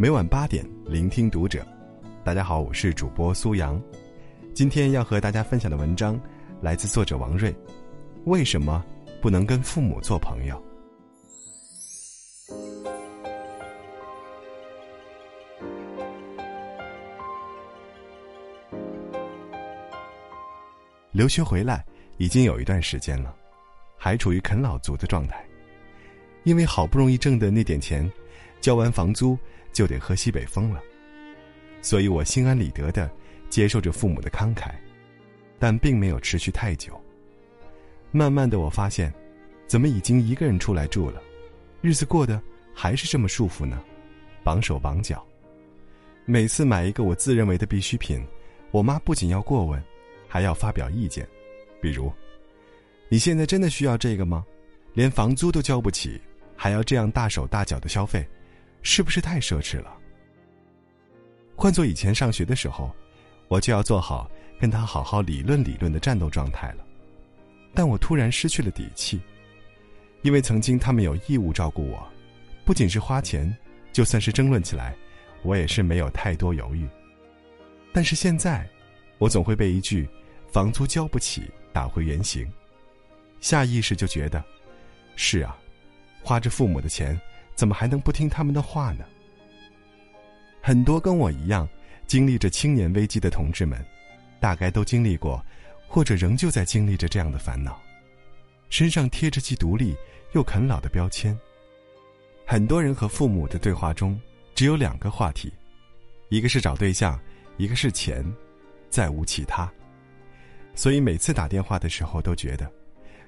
每晚八点，聆听读者。大家好，我是主播苏阳。今天要和大家分享的文章来自作者王瑞。为什么不能跟父母做朋友？留学回来已经有一段时间了，还处于啃老族的状态，因为好不容易挣的那点钱，交完房租。就得喝西北风了，所以我心安理得的接受着父母的慷慨，但并没有持续太久。慢慢的，我发现，怎么已经一个人出来住了，日子过得还是这么束缚呢？绑手绑脚，每次买一个我自认为的必需品，我妈不仅要过问，还要发表意见，比如，你现在真的需要这个吗？连房租都交不起，还要这样大手大脚的消费？是不是太奢侈了？换做以前上学的时候，我就要做好跟他好好理论理论的战斗状态了。但我突然失去了底气，因为曾经他们有义务照顾我，不仅是花钱，就算是争论起来，我也是没有太多犹豫。但是现在，我总会被一句“房租交不起”打回原形，下意识就觉得，是啊，花着父母的钱。怎么还能不听他们的话呢？很多跟我一样经历着青年危机的同志们，大概都经历过，或者仍旧在经历着这样的烦恼，身上贴着既独立又啃老的标签。很多人和父母的对话中只有两个话题，一个是找对象，一个是钱，再无其他。所以每次打电话的时候都觉得，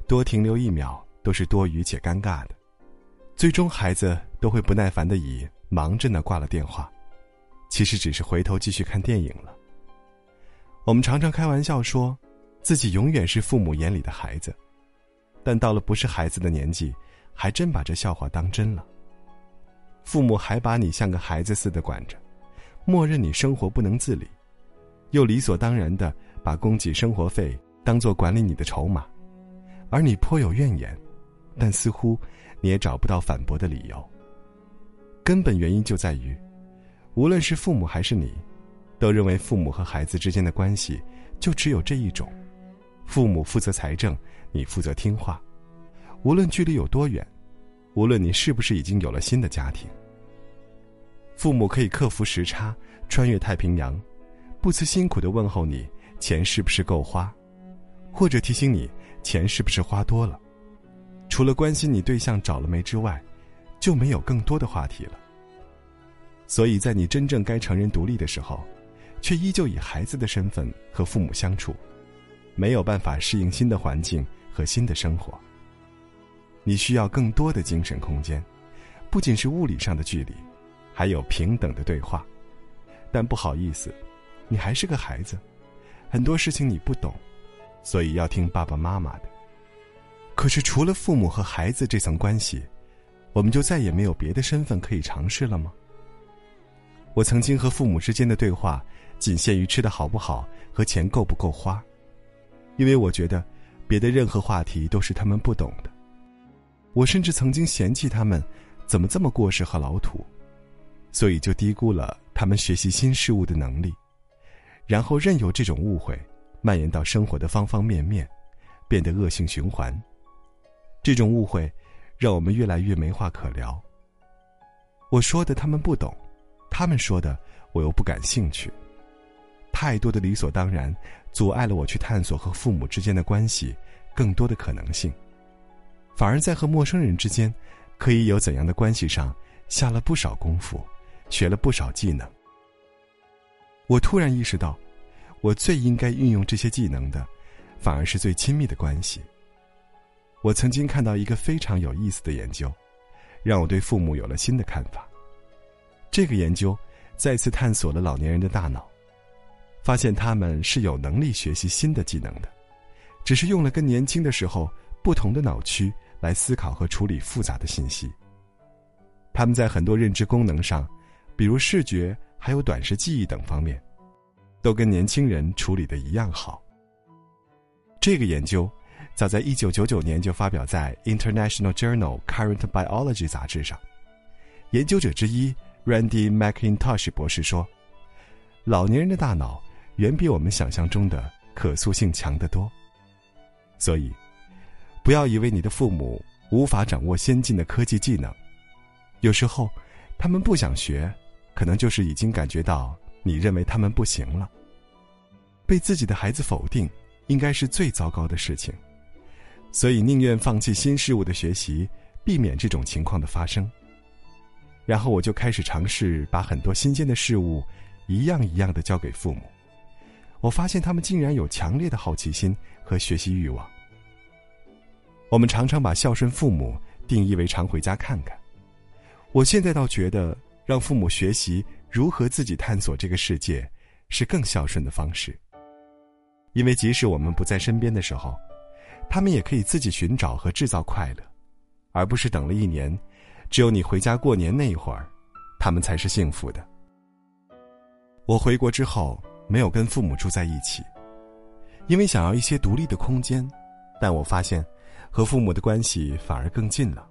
多停留一秒都是多余且尴尬的。最终，孩子都会不耐烦的以“忙着呢”挂了电话，其实只是回头继续看电影了。我们常常开玩笑说，自己永远是父母眼里的孩子，但到了不是孩子的年纪，还真把这笑话当真了。父母还把你像个孩子似的管着，默认你生活不能自理，又理所当然的把供给生活费当做管理你的筹码，而你颇有怨言，但似乎。你也找不到反驳的理由。根本原因就在于，无论是父母还是你，都认为父母和孩子之间的关系就只有这一种：父母负责财政，你负责听话。无论距离有多远，无论你是不是已经有了新的家庭，父母可以克服时差，穿越太平洋，不辞辛苦的问候你钱是不是够花，或者提醒你钱是不是花多了。除了关心你对象找了没之外，就没有更多的话题了。所以在你真正该成人独立的时候，却依旧以孩子的身份和父母相处，没有办法适应新的环境和新的生活。你需要更多的精神空间，不仅是物理上的距离，还有平等的对话。但不好意思，你还是个孩子，很多事情你不懂，所以要听爸爸妈妈的。可是，除了父母和孩子这层关系，我们就再也没有别的身份可以尝试了吗？我曾经和父母之间的对话，仅限于吃的好不好和钱够不够花，因为我觉得，别的任何话题都是他们不懂的。我甚至曾经嫌弃他们，怎么这么过时和老土，所以就低估了他们学习新事物的能力，然后任由这种误会蔓延到生活的方方面面，变得恶性循环。这种误会，让我们越来越没话可聊。我说的他们不懂，他们说的我又不感兴趣。太多的理所当然，阻碍了我去探索和父母之间的关系更多的可能性。反而在和陌生人之间，可以有怎样的关系上，下了不少功夫，学了不少技能。我突然意识到，我最应该运用这些技能的，反而是最亲密的关系。我曾经看到一个非常有意思的研究，让我对父母有了新的看法。这个研究再次探索了老年人的大脑，发现他们是有能力学习新的技能的，只是用了跟年轻的时候不同的脑区来思考和处理复杂的信息。他们在很多认知功能上，比如视觉还有短时记忆等方面，都跟年轻人处理的一样好。这个研究。早在一九九九年就发表在《International Journal Current Biology》杂志上。研究者之一 Randy McIntosh 博士说：“老年人的大脑远比我们想象中的可塑性强得多。所以，不要以为你的父母无法掌握先进的科技技能，有时候他们不想学，可能就是已经感觉到你认为他们不行了。被自己的孩子否定，应该是最糟糕的事情。所以，宁愿放弃新事物的学习，避免这种情况的发生。”然后我就开始尝试把很多新鲜的事物，一样一样的交给父母。我发现他们竟然有强烈的好奇心和学习欲望。我们常常把孝顺父母定义为常回家看看。我现在倒觉得，让父母学习如何自己探索这个世界，是更孝顺的方式。因为即使我们不在身边的时候，他们也可以自己寻找和制造快乐，而不是等了一年。只有你回家过年那一会儿，他们才是幸福的。我回国之后没有跟父母住在一起，因为想要一些独立的空间。但我发现，和父母的关系反而更近了。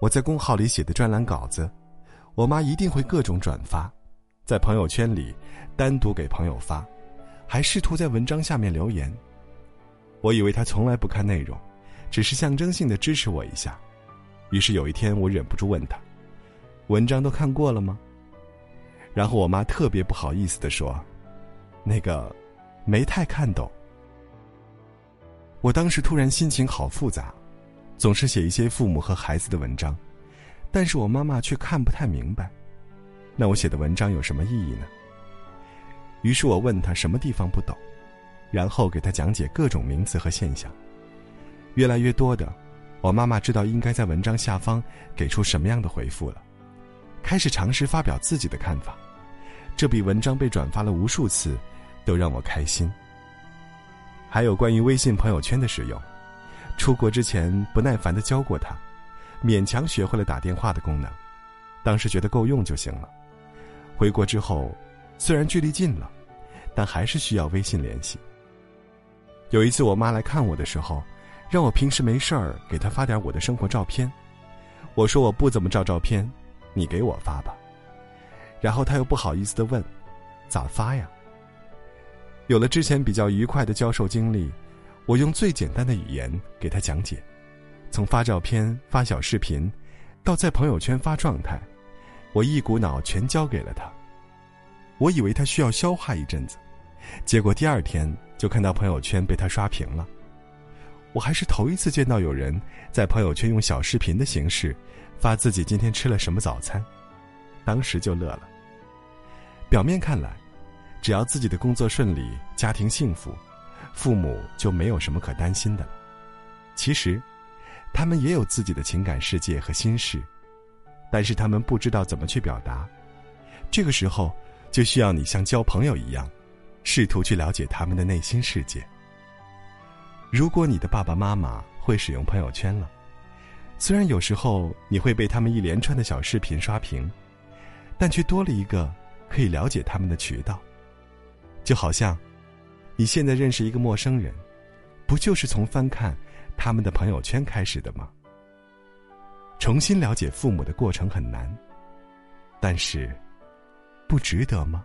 我在公号里写的专栏稿子，我妈一定会各种转发，在朋友圈里单独给朋友发，还试图在文章下面留言。我以为他从来不看内容，只是象征性的支持我一下。于是有一天，我忍不住问他：“文章都看过了吗？”然后我妈特别不好意思的说：“那个，没太看懂。”我当时突然心情好复杂，总是写一些父母和孩子的文章，但是我妈妈却看不太明白，那我写的文章有什么意义呢？于是我问他什么地方不懂，然后给他讲解各种名词和现象，越来越多的。我妈妈知道应该在文章下方给出什么样的回复了，开始尝试发表自己的看法，这比文章被转发了无数次都让我开心。还有关于微信朋友圈的使用，出国之前不耐烦的教过他，勉强学会了打电话的功能，当时觉得够用就行了。回国之后，虽然距离近了，但还是需要微信联系。有一次我妈来看我的时候。让我平时没事儿给她发点我的生活照片，我说我不怎么照照片，你给我发吧。然后她又不好意思的问：“咋发呀？”有了之前比较愉快的教授经历，我用最简单的语言给他讲解，从发照片、发小视频，到在朋友圈发状态，我一股脑全交给了他。我以为他需要消化一阵子，结果第二天就看到朋友圈被他刷屏了。我还是头一次见到有人在朋友圈用小视频的形式发自己今天吃了什么早餐，当时就乐了。表面看来，只要自己的工作顺利、家庭幸福，父母就没有什么可担心的了。其实，他们也有自己的情感世界和心事，但是他们不知道怎么去表达。这个时候，就需要你像交朋友一样，试图去了解他们的内心世界。如果你的爸爸妈妈会使用朋友圈了，虽然有时候你会被他们一连串的小视频刷屏，但却多了一个可以了解他们的渠道。就好像你现在认识一个陌生人，不就是从翻看他们的朋友圈开始的吗？重新了解父母的过程很难，但是不值得吗？